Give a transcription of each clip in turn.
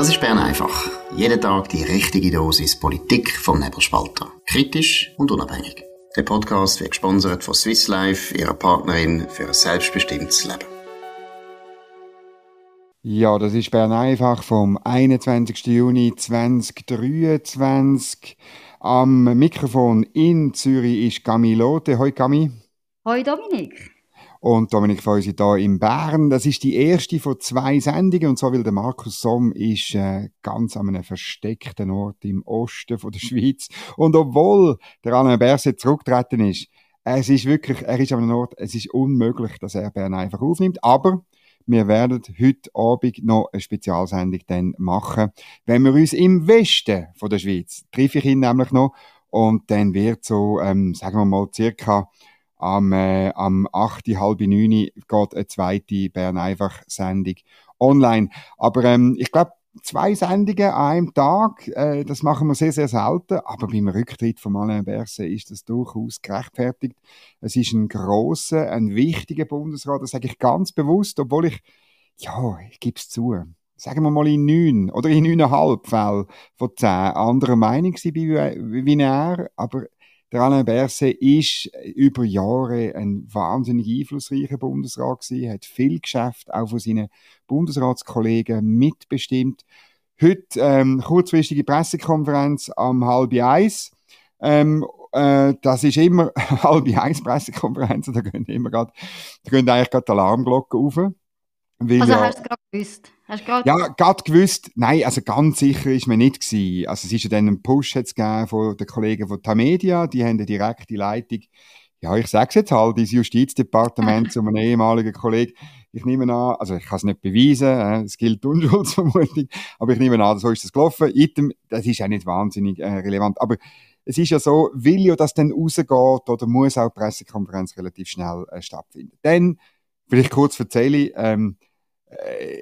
Das ist Bern einfach. Jeden Tag die richtige Dosis Politik vom Nebelspalter. Kritisch und unabhängig. Der Podcast wird gesponsert von Swiss Life, ihrer Partnerin für ein selbstbestimmtes Leben. Ja, das ist Bern einfach vom 21. Juni 2023. Am Mikrofon in Zürich ist Gami Lotte. Hoi Gami. Hoi Dominik. Und Dominik Feusi hier in Bern. Das ist die erste von zwei Sendungen. Und so weil der Markus Somm ist äh, ganz an einem versteckten Ort im Osten von der Schweiz. Und obwohl der Alain Berset zurückgetreten ist, es ist wirklich, er ist an einem Ort, es ist unmöglich, dass er Bern einfach aufnimmt. Aber wir werden heute Abend noch eine Spezialsendung dann machen, wenn wir uns im Westen von der Schweiz, treffe ich ihn nämlich noch, und dann wird so, ähm, sagen wir mal, circa am, äh, am 8., halb 9 geht eine zweite Bern einfach Sendung online. Aber ähm, ich glaube, zwei Sendungen an einem Tag, äh, das machen wir sehr, sehr selten. Aber beim Rücktritt von Alain Berset ist das durchaus gerechtfertigt. Es ist ein grosser, ein wichtiger Bundesrat, das sage ich ganz bewusst, obwohl ich, ja, ich gebe es zu, sagen wir mal in neun oder in neuneinhalb Fällen von zehn anderer Meinung war wie er, aber der Alain Berset ist über Jahre ein wahnsinnig einflussreicher Bundesrat gewesen, hat viel Geschäft auch von seinen Bundesratskollegen mitbestimmt. Heute ähm, kurzfristige Pressekonferenz am halb eins. Ähm, äh, das ist immer halb eins Pressekonferenz, da gehen immer grad, da gehen eigentlich gerade Alarmglocken auf. Weil also ja, hast du gerade gewusst? Hast grad ja, gerade gewusst. Nein, also ganz sicher ist mir nicht gewesen. Also es ist ja dann ein Push jetzt von den Kollegen von Tamedia, die haben eine direkte Leitung. Ja, ich sag's jetzt halt, ins Justizdepartement zu einem ehemaligen Kollegen. Ich nehme an, also ich kann es nicht beweisen, äh, es gilt Unschuldsvermutung, aber ich nehme an, so ist das gelaufen. Item, das ist auch nicht wahnsinnig äh, relevant. Aber es ist ja so, will ja das dann rausgeht oder muss auch die Pressekonferenz relativ schnell äh, stattfinden. Dann, vielleicht kurz erzähle ähm, äh,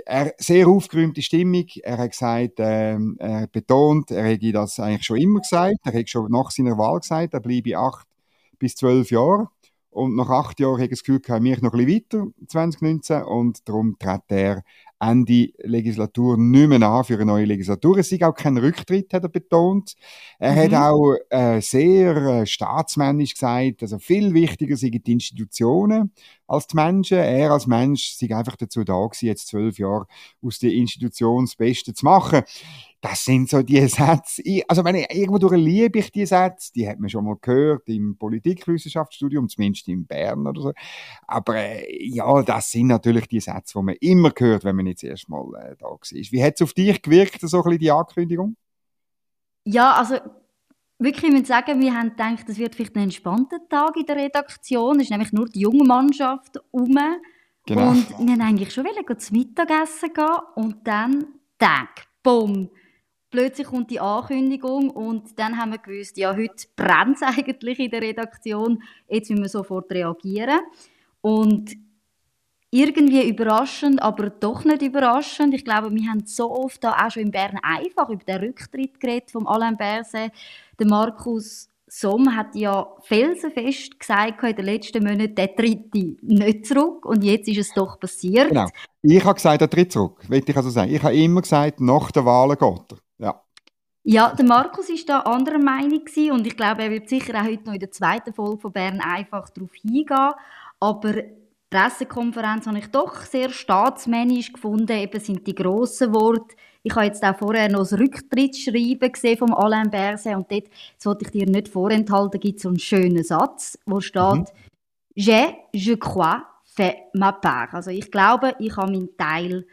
er, sehr aufgeräumte Stimmung. Er hat gesagt, ähm, er betont, er hätte das eigentlich schon immer gesagt. Er hat schon nach seiner Wahl gesagt, er bleibe acht bis zwölf Jahre. Und nach acht Jahren hat er das Gefühl, er mich noch ein bisschen weiter, 2019. Und darum tritt er Ende Legislatur nicht mehr an für eine neue Legislatur. Es ist auch kein Rücktritt, hat er betont. Er mhm. hat auch äh, sehr äh, staatsmännisch gesagt, also viel wichtiger sind die Institutionen als die Menschen. Er als Mensch sei einfach dazu da gewesen, jetzt zwölf Jahre aus der Institution das Beste zu machen. Das sind so die Sätze. Also, wenn ich, irgendwo liebe ich die Sätze. Die hat man schon mal gehört im Politikwissenschaftsstudium, zumindest in Bern oder so. Aber, äh, ja, das sind natürlich die Sätze, die man immer hört, wenn man jetzt erst mal äh, da war. Wie hat es auf dich gewirkt, so ein bisschen die Ankündigung? Ja, also, wirklich, ich muss sagen, wir haben gedacht, es wird vielleicht ein entspannter Tag in der Redaktion. Es ist nämlich nur die junge Mannschaft um. Genau. Und wir haben eigentlich schon wollen, zum Mittagessen gehen und dann, Tag, bumm, plötzlich kommt die Ankündigung und dann haben wir gewusst, ja, heute brennt es eigentlich in der Redaktion, jetzt müssen wir sofort reagieren. Und irgendwie überraschend, aber doch nicht überraschend. Ich glaube, wir haben so oft da auch schon in Bern einfach über den Rücktritt geredet vom Alain Berset. Der Markus Somm hat ja felsenfest gesagt in den letzten Monaten, der tritt nicht zurück und jetzt ist es doch passiert. Genau. Ich habe gesagt, er tritt zurück, will ich also sagen. Ich habe immer gesagt, nach der Wahl geht er. Ja. Ja, der Markus ist da anderer Meinung gewesen und ich glaube, er wird sicher auch heute noch in der zweiten Folge von Bern einfach darauf hingehen. Aber die Pressekonferenz habe ich doch sehr staatsmännisch gefunden. Eben sind die grossen Worte. Ich habe jetzt auch vorher noch das Rücktrittsschreiben gesehen vom Alain Berset und dort, das wollte ich dir nicht vorenthalten, gibt es so einen schönen Satz, wo steht, mhm. «Je, je crois, fait ma part». Also ich glaube, ich habe meinen Teil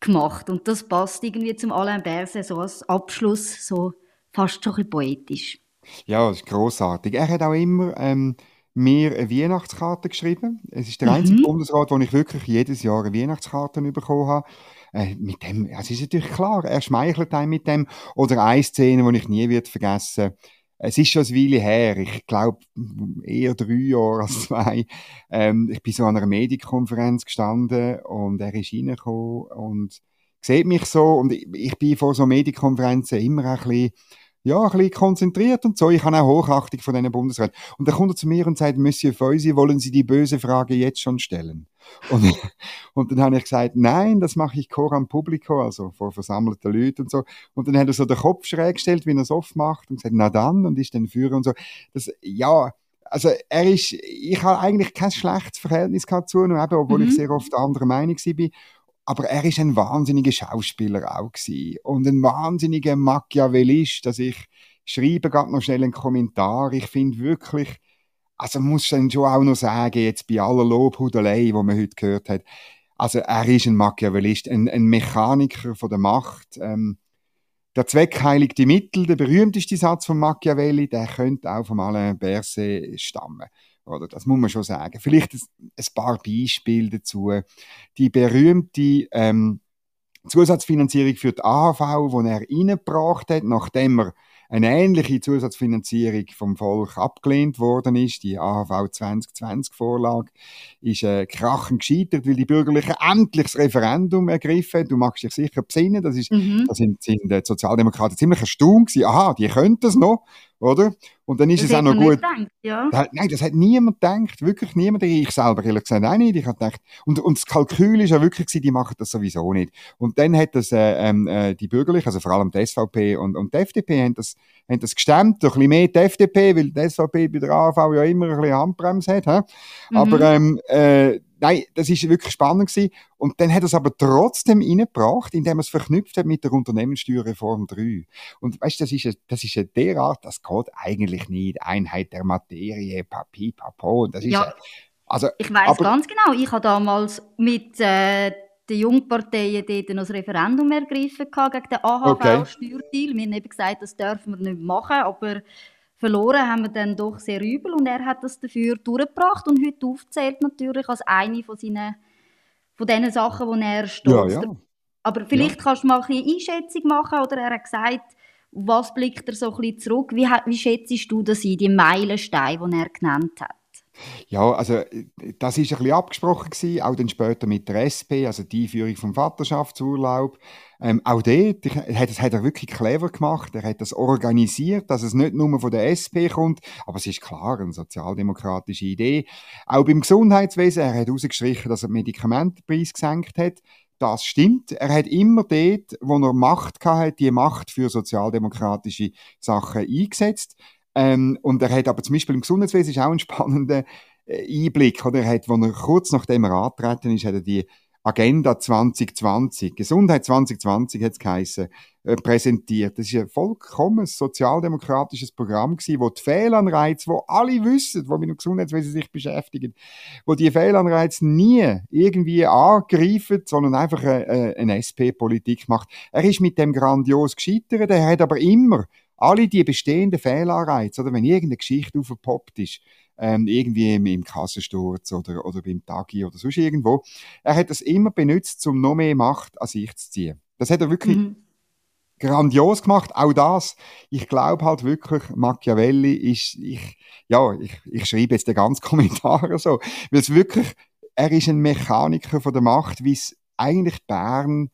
gemacht. Und das passt irgendwie zum Alain Berset so als Abschluss, so fast schon ein poetisch. Ja, das ist grossartig. Er hat auch immer ähm, mir eine Weihnachtskarte geschrieben. Es ist der mhm. einzige Bundesrat, wo ich wirklich jedes Jahr eine Weihnachtskarte bekommen habe. Äh, mit dem, also es ist natürlich klar, er schmeichelt einem mit dem. Oder eine Szene, die ich nie wird vergessen werde es ist schon eine Weile her, ich glaube eher drei Jahre als zwei. Ähm, ich bin so an einer Medienkonferenz gestanden und er ist reingekommen und sieht mich so und ich, ich bin vor so Medienkonferenzen immer ein bisschen ja, ein bisschen konzentriert und so. Ich habe auch Hochachtung von diesen Bundesräten. Und dann kommt er zu mir und sagt, Monsieur Feusi, wollen Sie die böse Frage jetzt schon stellen? Und, und dann habe ich gesagt, nein, das mache ich Coram Publico, also vor versammelten Leuten und so. Und dann hat er so den Kopf schräg gestellt, wie er es oft macht und gesagt, na dann, und ist dann Führer und so. Das, ja, also er ist, ich habe eigentlich kein schlechtes Verhältnis zu ihm, obwohl mhm. ich sehr oft anderer Meinung war. Aber er ist ein wahnsinniger Schauspieler auch gewesen. und ein wahnsinniger Machiavellist, dass ich schreibe gerade noch schnell einen Kommentar. Ich finde wirklich, also muss dann schon auch noch sagen, jetzt bei aller Lobhudelei, die man heute gehört hat, also er ist ein Machiavellist, ein, ein Mechaniker von der Macht. Ähm, der Zweck heiligt die Mittel, der berühmteste Satz von Machiavelli, der könnte auch von Alain Berset stammen. Oder das muss man schon sagen. Vielleicht ein, ein paar Beispiele dazu. Die berühmte ähm, Zusatzfinanzierung für die AHV, die er reingebracht hat, nachdem er eine ähnliche Zusatzfinanzierung vom Volk abgelehnt worden ist. Die AHV 2020 Vorlage ist äh, krachend gescheitert, weil die Bürgerlichen endlich das Referendum ergriffen. Du magst dich sicher besinnen, das ist, mhm. da sind, sind die Sozialdemokraten ziemlich erstaunt gewesen. Aha, die können das noch oder? Und dann ist das es auch noch gut. Gedacht, ja. da, nein, das hat niemand gedacht, wirklich niemand. Ich selber ehrlich gesagt auch nicht. Ich habe gedacht, und, und das Kalkül ist ja wirklich gewesen, die machen das sowieso nicht. Und dann hat das äh, ähm, äh, die Bürgerlichen, also vor allem die SVP und, und die FDP, haben das, haben das gestemmt, ein bisschen mehr die FDP, weil die SVP bei der AV ja immer ein bisschen Handbremse hat. He? Mhm. Aber ähm, äh, nein, das ist wirklich spannend gewesen. Und dann hat er es aber trotzdem reingebracht, indem er es verknüpft hat mit der Unternehmenssteuerreform 3. Und weißt, das ist, das ist eine derart, das geht eigentlich nicht. Einheit der Materie, Papi, Papo. Das ist, ja, also, ich weiß ganz genau. Ich habe damals mit äh, den Jungparteien dort noch das Referendum ergriffen gegen den AHV-Steuerdeal. Okay. Wir haben eben gesagt, das dürfen wir nicht machen, aber verloren haben wir dann doch sehr übel und er hat das dafür durchgebracht und heute aufzählt natürlich als eine von seinen von den Sachen, wo er stolz ja, ja. Aber vielleicht ja. kannst du mal ein bisschen Einschätzung machen oder er hat gesagt, was blickt er so ein bisschen zurück? Wie, wie schätzt du das ein, die Meilensteine, die er genannt hat? Ja, also das ist ein bisschen abgesprochen gewesen, auch dann später mit der SP, also die Einführung vom Vaterschaftsurlaub. Ähm, auch dort hat, das hat er wirklich clever gemacht. Er hat das organisiert, dass es nicht nur von der SP kommt, aber es ist klar eine sozialdemokratische Idee. Auch beim Gesundheitswesen, er hat herausgestrichen, dass er den Medikamentenpreis gesenkt hat. Das stimmt. Er hat immer dort, wo er Macht hatte, die Macht für sozialdemokratische Sachen eingesetzt. Ähm, und er hat aber zum Beispiel im Gesundheitswesen ist auch ein spannender äh, Einblick, oder? Er hat, wo er kurz nachdem er angetreten ist, hat er die Agenda 2020, Gesundheit 2020 hat es geheissen, äh, präsentiert. Das ist ein vollkommen sozialdemokratisches Programm gewesen, wo die Fehlanreize, wo alle wissen, wo mit dem Gesundheitswesen sich beschäftigen, wo die Fehlanreize nie irgendwie angreifen, sondern einfach eine, äh, eine SP-Politik macht. Er ist mit dem grandios gescheitert, er hat aber immer alle die bestehenden Fehlanreize, oder wenn irgendeine Geschichte aufgepoppt ist, ähm, irgendwie im, im Kassensturz oder, oder beim Tagi oder sonst irgendwo. Er hat das immer benutzt, um noch mehr Macht an sich zu ziehen. Das hat er wirklich mhm. grandios gemacht. Auch das, ich glaube halt wirklich, Machiavelli ist, ich, ja, ich, ich schreibe jetzt den ganzen Kommentar so, weil es wirklich, er ist ein Mechaniker von der Macht, wie es eigentlich Bern,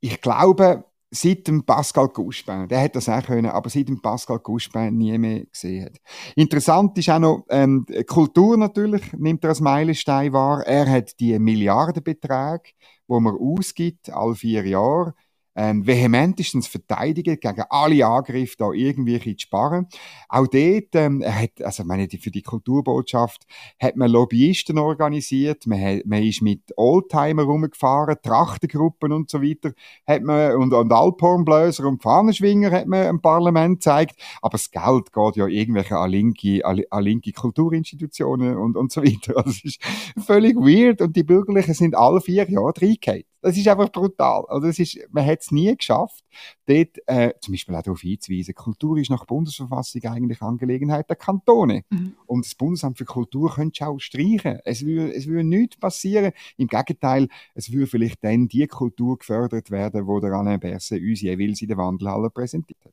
ich glaube, seit dem Pascal Couchepin, der hätte das auch können, aber seit dem Pascal Couchepin nie mehr gesehen hat. Interessant ist auch noch, ähm, Kultur natürlich nimmt er als Meilenstein wahr. Er hat die Milliardenbeträge, wo man ausgibt, all vier Jahre, ähm, vehementestens verteidigen gegen alle Angriffe, da irgendwie zu sparen. Auch dort, ähm, hat, also meine, für die Kulturbotschaft hat man Lobbyisten organisiert, man, hat, man ist mit Oldtimer rumgefahren, Trachtengruppen und so weiter, hat man, und, und Alphornbläser und Fahnenschwinger hat man im Parlament gezeigt, aber das Geld geht ja irgendwelche an linke, an, linke Kulturinstitutionen und, und so weiter. Also, das ist völlig weird und die Bürgerlichen sind alle vier Jahre reingehauen. Das ist einfach brutal. Also das ist, man hat es nie geschafft, dort äh, zum Beispiel auch darauf hinzuweisen, Kultur ist nach Bundesverfassung eigentlich Angelegenheit der Kantone. Mhm. Und das Bundesamt für Kultur könnte auch streichen. Es würde, es würde nichts passieren. Im Gegenteil, es würde vielleicht dann die Kultur gefördert werden, wo der Alain Berset uns jeweils in der Wandelhalle präsentiert hat.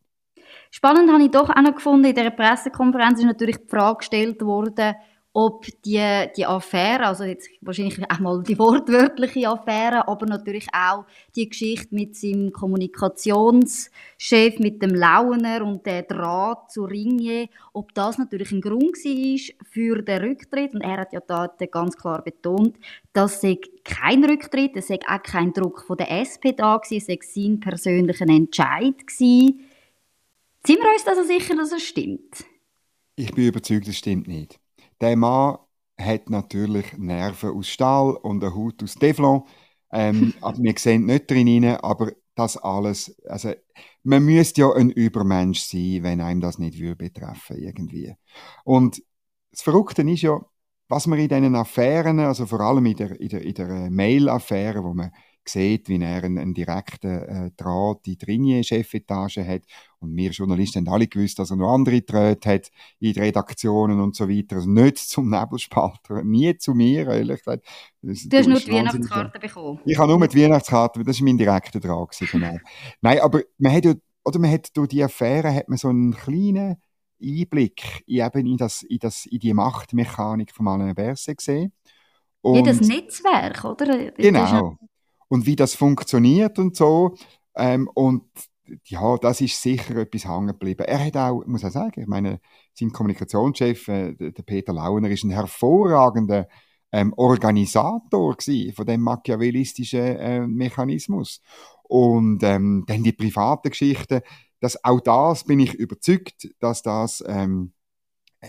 Spannend habe ich doch auch noch gefunden, in dieser Pressekonferenz ist natürlich die Frage gestellt worden, ob die, die Affäre, also jetzt wahrscheinlich auch mal die wortwörtliche Affäre, aber natürlich auch die Geschichte mit seinem Kommunikationschef, mit dem Launer und der Draht zu Ringier, ob das natürlich ein Grund war für den Rücktritt. Und er hat ja da ganz klar betont, dass es kein Rücktritt, es sei auch kein Druck von der SP da gewesen, es sei sein persönlicher Entscheid gewesen. Sind wir uns also sicher, dass es stimmt? Ich bin überzeugt, es stimmt nicht. Der Mann hat natürlich Nerven aus Stahl und eine Haut aus Teflon. Ähm, aber wir sehen nicht drin rein, aber das alles, also man müsste ja ein Übermensch sein, wenn einem das nicht würde betreffen irgendwie. Und das Verrückte ist ja, was man in diesen Affären, also vor allem in der, in der, in der Mail-Affäre, wo man sieht, wie er einen, einen direkten äh, Draht in die Ringier-Chefetage hat. Und wir Journalisten haben alle gewusst, dass er noch andere Drähte hat in den Redaktionen und so weiter. Also nicht zum Nebelspalter, nie zu mir, ehrlich gesagt. Das, du hast nur die Weihnachtskarte bekommen. Ich habe nur die Weihnachtskarte, das war mein direkter Draht. Genau. Nein, aber man hat ja, oder man hat durch die Affäre hat man so einen kleinen Einblick in, eben in, das, in, das, in die Machtmechanik von Alain Berset gesehen. Und, ja, das Netzwerk, oder? Genau und wie das funktioniert und so. Ähm, und ja, das ist sicher etwas hängen geblieben. Er hat auch, muss ich sagen, ich meine, sein Kommunikationschef, äh, der Peter Launer, ist ein hervorragender ähm, Organisator von dem machiavellistischen äh, Mechanismus. Und ähm, dann die private Geschichte, dass auch das bin ich überzeugt, dass das ähm,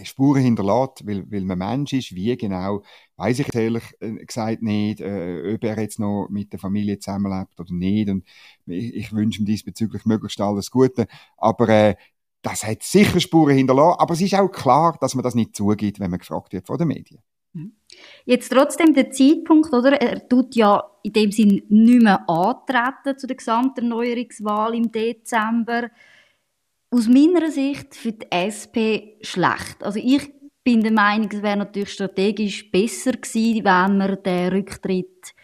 Spuren hinterlässt, weil, weil man Mensch ist. Wie genau, weiß ich ehrlich äh, gesagt nicht, äh, ob er jetzt noch mit der Familie zusammenlebt oder nicht. Und ich, ich wünsche ihm diesbezüglich möglichst alles Gute. Aber äh, das hat sicher Spuren hinterlassen. Aber es ist auch klar, dass man das nicht zugibt, wenn man gefragt wird von den Medien. Mhm. Jetzt trotzdem der Zeitpunkt, oder? Er tut ja in dem Sinn nicht mehr antreten zu der Gesamterneuerungswahl im Dezember aus meiner Sicht für die SP schlecht. Also ich bin der Meinung, es wäre natürlich strategisch besser gewesen, wenn man den Rücktritt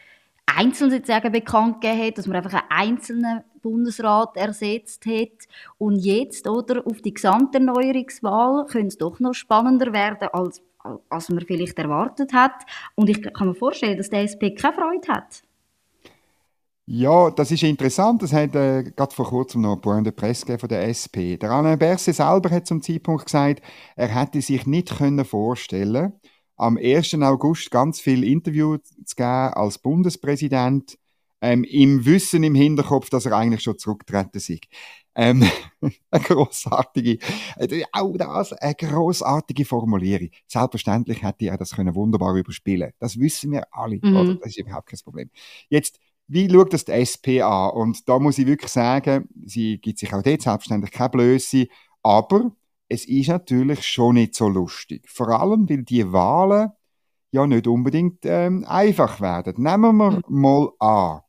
einzeln sozusagen bekannt gegeben hätte, dass man einfach einen einzelnen Bundesrat ersetzt hätte. Und jetzt, oder, auf die Gesamterneuerungswahl könnte es doch noch spannender werden, als, als man vielleicht erwartet hat. Und ich kann mir vorstellen, dass der SP keine Freude hat. Ja, das ist interessant. Das hat äh, gerade vor kurzem noch Point de Presse von der SP. Der Alain Berset selber hat zum Zeitpunkt gesagt, er hätte sich nicht können vorstellen, am 1. August ganz viel Interviews zu geben als Bundespräsident, ähm, im Wissen im Hinterkopf, dass er eigentlich schon zurücktreten ist. Ähm, eine grossartige, äh, auch das, eine grossartige Formulierung. Selbstverständlich hätte er das können wunderbar überspielen. Das wissen wir alle, mhm. oder? Das ist überhaupt kein Problem. Jetzt, wie schaut das die SP an? Und da muss ich wirklich sagen, sie gibt sich auch dort selbstständig keine Blöße, aber es ist natürlich schon nicht so lustig. Vor allem, weil die Wahlen ja nicht unbedingt ähm, einfach werden. Nehmen wir mhm. mal an,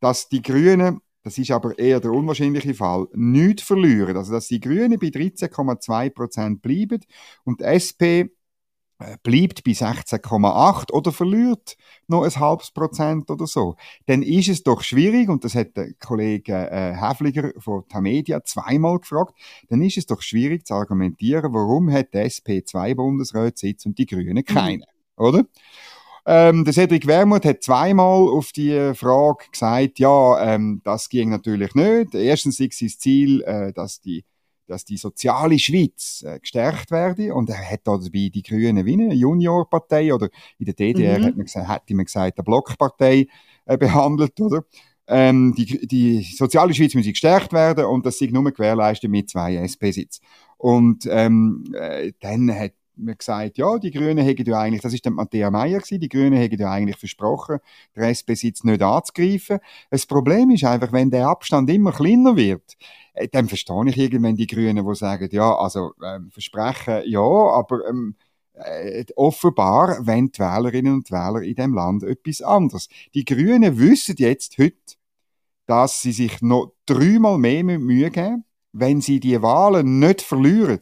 dass die Grünen, das ist aber eher der unwahrscheinliche Fall, nichts verlieren. Also, dass die Grünen bei 13,2 Prozent bleiben und die SP bleibt bei 16,8 oder verliert noch ein halbes Prozent oder so, dann ist es doch schwierig, und das hat der Kollege äh, Häfliger von Tamedia zweimal gefragt, dann ist es doch schwierig zu argumentieren, warum hat die SP zwei Bundesratssitze und die Grünen keine, mhm. oder? Ähm, der Cedric Wermuth hat zweimal auf die Frage gesagt, ja, ähm, das ging natürlich nicht. Erstens ist sein Ziel, äh, dass die dass die soziale Schweiz äh, gestärkt werde. Und er hat dabei die Grünen wie eine Juniorpartei oder in der DDR mhm. hat man gesagt, hätte man gesagt, eine Blockpartei äh, behandelt, oder? Ähm, die, die soziale Schweiz muss gestärkt werden und das sei nur gewährleistet mit zwei SP-Sitzen. Und ähm, äh, dann hat man gesagt, ja, die Grünen hätten ja eigentlich, das ist der Matthäa Meier gewesen, die Grünen hätten ja eigentlich versprochen, der SP-Sitz nicht anzugreifen. Das Problem ist einfach, wenn der Abstand immer kleiner wird, äh, dann verstehe ich irgendwann die Grünen, die sagen, ja, also ähm, versprechen, ja, aber ähm, äh, offenbar wollen die Wählerinnen und Wähler in dem Land etwas anderes. Die Grünen wissen jetzt heute, dass sie sich noch dreimal mehr Mühe geben wenn sie die Wahlen nicht verlieren,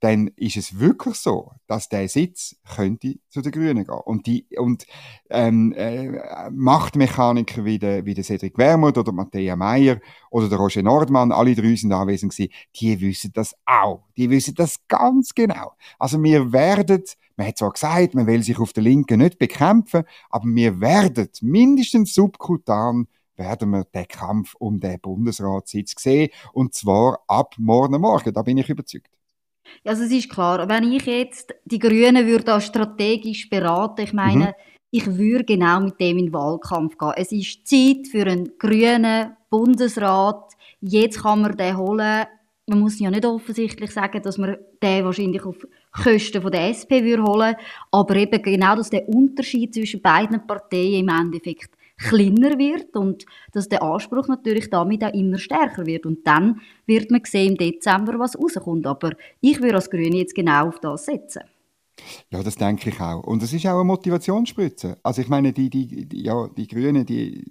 dann ist es wirklich so, dass der Sitz könnte zu den Grünen gehen. Und die und ähm, äh, Machtmechaniker wie der, wie der Cedric Wermuth oder Matthäa Meyer oder der Roger Nordmann, alle drei sind anwesend gewesen, die wissen das auch. Die wissen das ganz genau. Also wir werden man hat zwar gesagt, man will sich auf der Linken nicht bekämpfen, aber wir werden mindestens subkutan werden wir den Kampf um den Bundesratssitz sehen. Und zwar ab morgen Morgen. Da bin ich überzeugt. Also es ist klar, wenn ich jetzt die Grünen würde strategisch beraten, ich meine, mhm. ich würde genau mit dem in den Wahlkampf gehen. Es ist Zeit für einen grünen Bundesrat. Jetzt kann man den holen. Man muss ja nicht offensichtlich sagen, dass man den wahrscheinlich auf Kosten von der SP würde holen, aber eben genau, dass der Unterschied zwischen beiden Parteien im Endeffekt kleiner wird und dass der Anspruch natürlich damit auch immer stärker wird. Und dann wird man sehen im Dezember, was rauskommt. Aber ich würde als Grüne jetzt genau auf das setzen. Ja, das denke ich auch. Und es ist auch eine Motivationsspritze. Also ich meine, die, die, die, ja, die Grünen, die,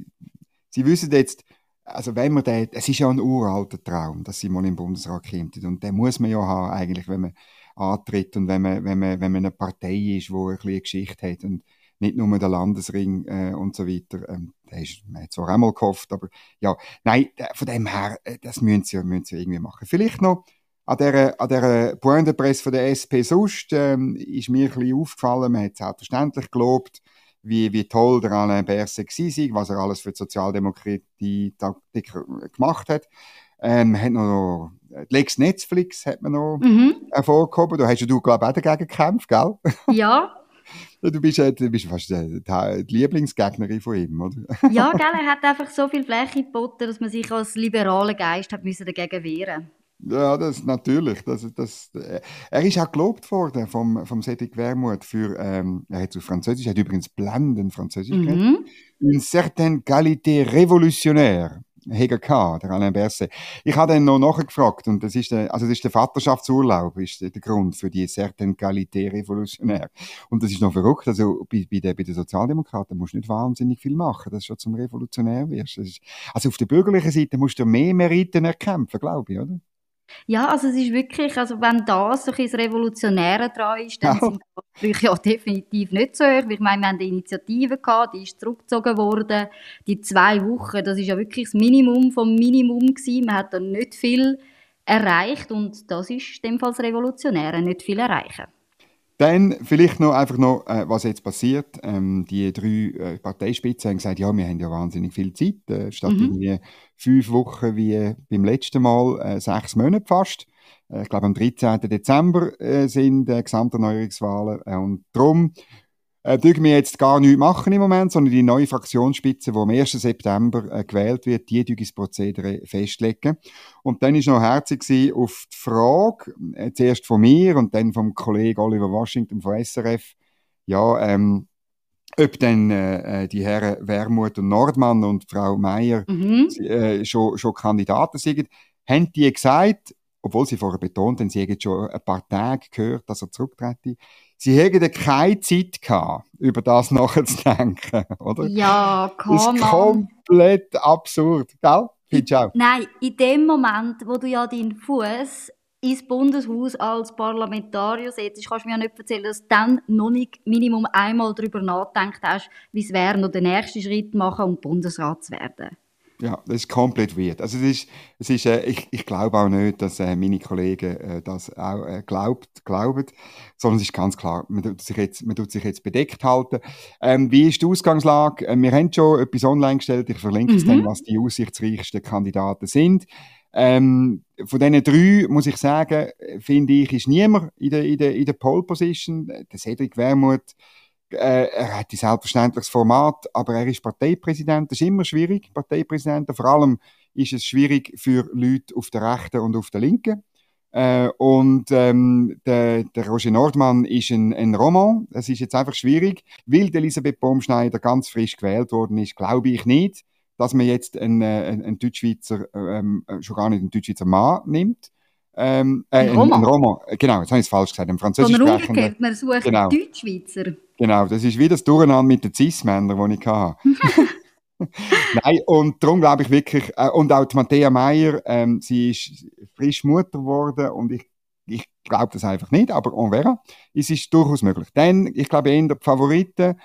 sie wissen jetzt, also wenn man den, es ist ja ein uralter Traum, dass sie im Bundesrat kommt. Und den muss man ja haben, eigentlich, wenn man antritt und wenn man, wenn man, wenn man eine Partei ist, die ein bisschen Geschichte hat. Und nicht nur der Landesring äh, und so weiter. Ähm, der ist, man hat zwar einmal gehofft, aber ja, nein, von dem her, äh, das müssen sie, müssen sie irgendwie machen. Vielleicht noch an dieser, an dieser Point de Presse von der SP sonst ähm, ist mir ein bisschen aufgefallen, man hat selbstverständlich gelobt, wie, wie toll der Alain Berset war, was er alles für die Sozialdemokratie gemacht hat. Ähm, man hat noch die Lex Netflix hat man noch mhm. hervorgehoben. Da hast du, glaube ich, auch dagegen gekämpft, gell? Ja, Du bist, du bist fast die, die Lieblingsgegnerin von ihm, oder? ja, gell, er hat einfach so viel Fläche geboten, dass man sich als liberaler Geist hat müssen dagegen wehren ja, das natürlich. Das, das, äh, er ist auch gelobt worden vom, vom Cedric Wermuth für, ähm, er hat zu Französisch, er hat übrigens blendend Französisch mhm. Une certaine qualité révolutionnaire. Heger gehabt, der Alain Berset. Ich habe dann noch nachgefragt und das ist der, also das ist der Vaterschaftsurlaub, ist der Grund für die certaine Qualité revolutionär. Und das ist noch verrückt, also bei, bei, den, bei den Sozialdemokraten musst du nicht wahnsinnig viel machen, dass du schon zum Revolutionär wirst. Ist, also auf der bürgerlichen Seite musst du mehr Meriten erkämpfen, glaube ich, oder? Ja, also es ist wirklich, also wenn das so ein Revolutionäre dran ist, dann oh. sind die ja definitiv nicht so hoch. Ich meine, wir haben eine Initiative gehabt, die ist zurückgezogen worden. Die zwei Wochen, das ist ja wirklich das Minimum vom Minimum gewesen. Man hat da nicht viel erreicht und das ist in dem Fall das Revolutionäre, nicht viel erreichen. Dann vielleicht noch einfach noch, äh, was jetzt passiert. Ähm, die drei äh, Parteispitzen haben gesagt, ja, wir haben ja wahnsinnig viel Zeit, äh, statt mhm. irgendwie fünf Wochen wie beim letzten Mal, äh, sechs Monate fast. Äh, ich glaube, am 13. Dezember äh, sind äh, Gesamterneuerungswahlen äh, und darum äh, dürfen wir jetzt gar nichts machen im Moment, sondern die neue Fraktionsspitze, die am 1. September äh, gewählt wird, die das Prozedere festlegen. Und dann ist noch herzig auf die Frage, äh, zuerst von mir und dann vom Kollegen Oliver Washington von SRF, ja, ähm, ob denn äh, äh, die Herren Wermuth und Nordmann und Frau Meier mhm. äh, schon, schon Kandidaten sind, haben die gesagt, obwohl sie vorher betont haben, sie hätten schon ein paar Tage gehört, dass er zurücktrete, sie hätten keine Zeit gehabt, über das nachzudenken, oder? Ja, komm. Das ist komplett absurd, gell? Findest du auch? Nein, in dem Moment, wo du ja deinen Fuß ins Bundeshaus als Parlamentarier setzt, kannst du mir ja nicht erzählen, dass du dann noch nicht Minimum einmal darüber nachgedacht hast, wie es wäre, noch den nächsten Schritt machen, um Bundesrat zu werden. Ja, das ist komplett weird. Also es ist, es ist, äh, ich, ich glaube auch nicht, dass äh, meine Kollegen äh, das auch äh, glaubt, glauben, sondern es ist ganz klar, man tut sich jetzt, man tut sich jetzt bedeckt halten. Ähm, wie ist die Ausgangslage? Äh, wir haben schon etwas online gestellt, ich verlinke mhm. es dann, was die aussichtsreichsten Kandidaten sind. Ähm, von diesen drei, muss ich sagen, finde ich, ist niemand in der, in der, in der Pole Position. Der Cedric Wermuth äh, er hat ein selbstverständliches Format, aber er ist Parteipräsident. Das ist immer schwierig, Parteipräsident. Vor allem ist es schwierig für Leute auf der rechten und auf der linken. Äh, und ähm, der, der Roger Nordmann ist ein, ein Roman. Das ist jetzt einfach schwierig. Weil Elisabeth Baumschneider ganz frisch gewählt worden ist, glaube ich nicht, dass man jetzt einen, äh, einen, einen Deutschschweizer, ähm, schon gar nicht einen Deutschschweizer Mann nimmt. Ähm, äh, ein, Roman. Ein, Roman. Genau, jetzt habe ich es falsch gesagt. Ein französisch Sondern umgekehrt, man sucht genau. Deutschschweizer. Genau, das ist wie das Durcheinander mit den Cis-Männern, die ich hatte. Nein, und darum glaube ich wirklich, äh, und auch die Matthäa Meier, ähm, sie ist frisch Mutter geworden und ich, ich glaube das einfach nicht, aber on verra, es ist durchaus möglich. Denn ich glaube, in der Favoritenrolle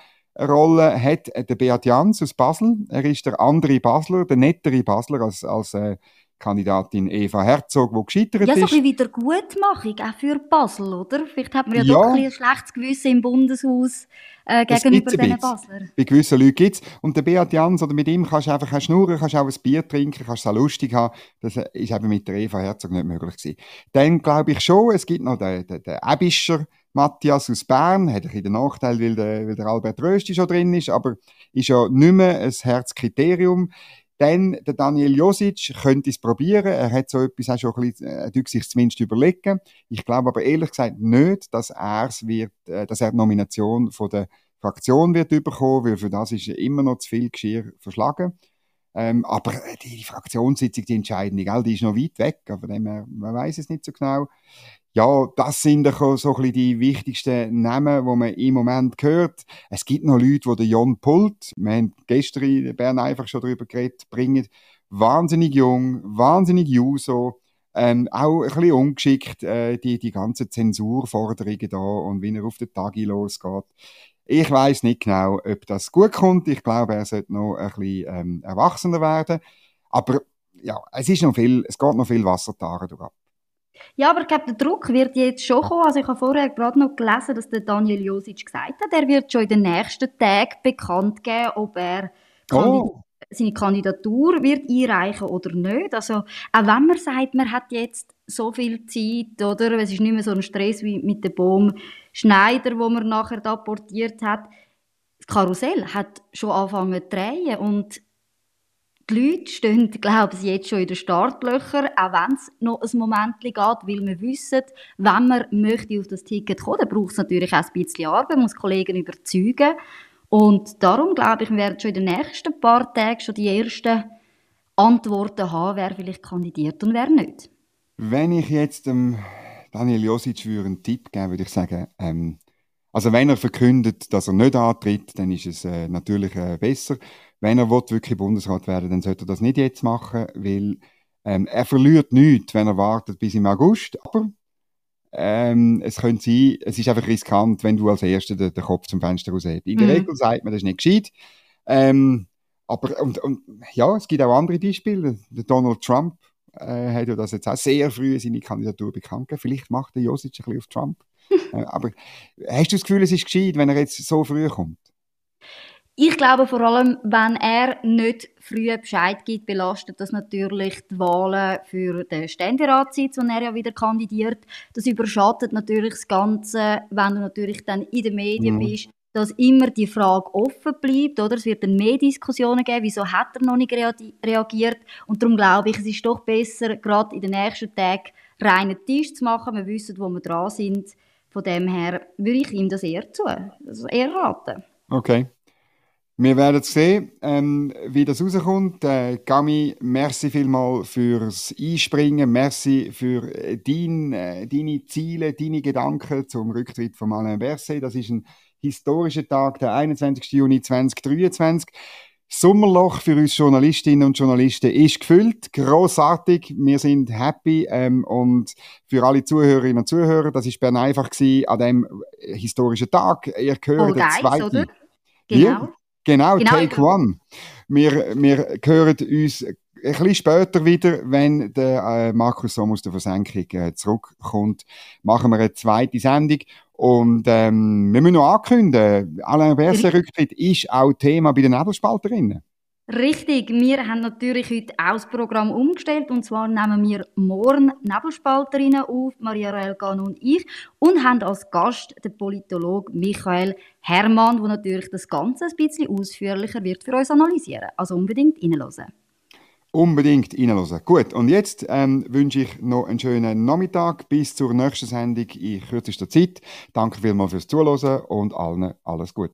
hat der Beat Jans aus Basel. Er ist der andere Basler, der nettere Basler als, als äh, Kandidatin Eva Herzog, die gescheitert ist. Ja, so ein bisschen Wiedergutmachung, auch für Basel, oder? Vielleicht hat man ja, ja. doch ein, ein schlechtes Gewissen im Bundeshaus äh, gegenüber diesen Basler. Bei gewissen Leuten gibt es. Und der Beat Jans, oder mit ihm kannst du einfach schnurren, kannst auch ein Bier trinken, kannst es auch lustig haben. Das ist eben mit der Eva Herzog nicht möglich gewesen. Dann glaube ich schon, es gibt noch den, den, den Ebischer, Matthias aus Bern, hat ein den Nachteil, weil der, weil der Albert Rösti schon drin ist, aber ist ja nicht mehr ein Herzkriterium. Dann der Daniel Josic könnte es probieren. Er hat so etwas auch schon ein bisschen, äh, sich zumindest überlegen. Ich glaube aber ehrlich gesagt nicht, dass er wird, äh, dass er die Nomination von der Fraktion wird überkommen, weil für das ist immer noch zu viel Geschirr verschlagen. Ähm, aber die, die Fraktionssitzung, die entscheidende, gell, die ist noch weit weg. Aber dem, man weiß es nicht so genau. Ja, das sind doch so ein bisschen die wichtigsten Namen, die man im Moment hört. Es gibt noch Leute, die den Jon Pult, wir haben gestern in Bern einfach schon darüber geredet, bringen. Wahnsinnig jung, wahnsinnig juso, ähm, auch ein bisschen ungeschickt, äh, die, die ganzen Zensurforderungen da und wie er auf den Tag losgeht. Ich weiß nicht genau, ob das gut kommt. Ich glaube, er sollte noch ein bisschen ähm, erwachsener werden. Aber ja, es ist noch viel, es geht noch viel Wasser durch. Ja, aber ich glaube, der Druck wird jetzt schon kommen. Also ich habe vorher gerade noch gelesen, dass der Daniel Josic gesagt hat, er wird schon in den nächsten Tagen bekannt geben, ob er oh. seine Kandidatur wird einreichen oder nicht. Also auch wenn man sagt, man hat jetzt so viel Zeit, oder es ist nicht mehr so ein Stress wie mit dem Baum Schneider, wo man nachher da portiert hat. Das Karussell hat schon angefangen zu drehen und die Leute stehen, glaube ich, jetzt schon in den Startlöchern, auch wenn es noch ein Moment geht, weil wir wissen, wenn man möchte auf das Ticket kommen, dann braucht es natürlich auch ein bisschen Arbeit, muss Kollegen überzeugen. Und darum glaube ich, wir werden schon in den nächsten paar Tagen schon die ersten Antworten haben, wer vielleicht kandidiert und wer nicht. Wenn ich jetzt dem Daniel Josic einen Tipp geben würde ich sagen, ähm, also wenn er verkündet, dass er nicht antritt, dann ist es äh, natürlich äh, besser wenn er will, wirklich Bundesrat werden dann sollte er das nicht jetzt machen, weil ähm, er verliert nichts, wenn er wartet bis im August. Aber ähm, es könnte sein, es ist einfach riskant, wenn du als Erster den, den Kopf zum Fenster raushältst. In der mhm. Regel sagt man, das ist nicht gescheit. Ähm, aber und, und, ja, es gibt auch andere Beispiele. Der Donald Trump äh, hat ja das jetzt auch sehr früh seine Kandidatur bekannt gegeben. Vielleicht macht der Josic ein bisschen auf Trump. äh, aber hast du das Gefühl, es ist gescheit, wenn er jetzt so früh kommt? Ich glaube vor allem, wenn er nicht früh Bescheid gibt, belastet das natürlich die Wahlen für den Ständeratssitz, wenn er ja wieder kandidiert. Das überschattet natürlich das Ganze, wenn du natürlich dann in den Medien mhm. bist, dass immer die Frage offen bleibt, oder? Es wird dann mehr Diskussionen geben, wieso hat er noch nicht reagiert? Und darum glaube ich, es ist doch besser, gerade in den nächsten Tagen reinen Tisch zu machen. Wir wissen, wo wir dran sind. Von dem her würde ich ihm das eher zu, also eher raten. Okay. Wir werden sehen, ähm, wie das rauskommt. Äh, Gami, merci vielmal fürs Einspringen. Merci für äh, dein, äh, deine Ziele, deine Gedanken zum Rücktritt von Alain Berset. Das ist ein historischer Tag, der 21. Juni 2023. Sommerloch für uns Journalistinnen und Journalisten ist gefüllt. Grossartig. Wir sind happy. Ähm, und für alle Zuhörerinnen und Zuhörer, das ist Bern einfach gewesen, an dem historischen Tag. Ihr gehört oh, den zweiten. Oder? Genau. Ja? Genau, genau Take One. Wir, wir hören uns ein bisschen später wieder, wenn der äh, Markus Somm aus der Versenkung äh, zurückkommt, machen wir eine zweite Sendung. Und ähm, wir müssen noch ankündigen, Alain Berset Rücktritt ist auch Thema bei den Nebelspalterinnen. Richtig, wir haben natürlich heute auch das Programm umgestellt und zwar nehmen wir morgen Nebelspalterinnen auf, Maria Relgan und ich, und haben als Gast den Politologen Michael Hermann, der natürlich das Ganze ein bisschen ausführlicher wird für uns analysieren. Also unbedingt reinhören. Unbedingt reinhören. Gut, und jetzt ähm, wünsche ich noch einen schönen Nachmittag bis zur nächsten Sendung in kürzester Zeit. Danke vielmals fürs Zuhören und allen alles Gute.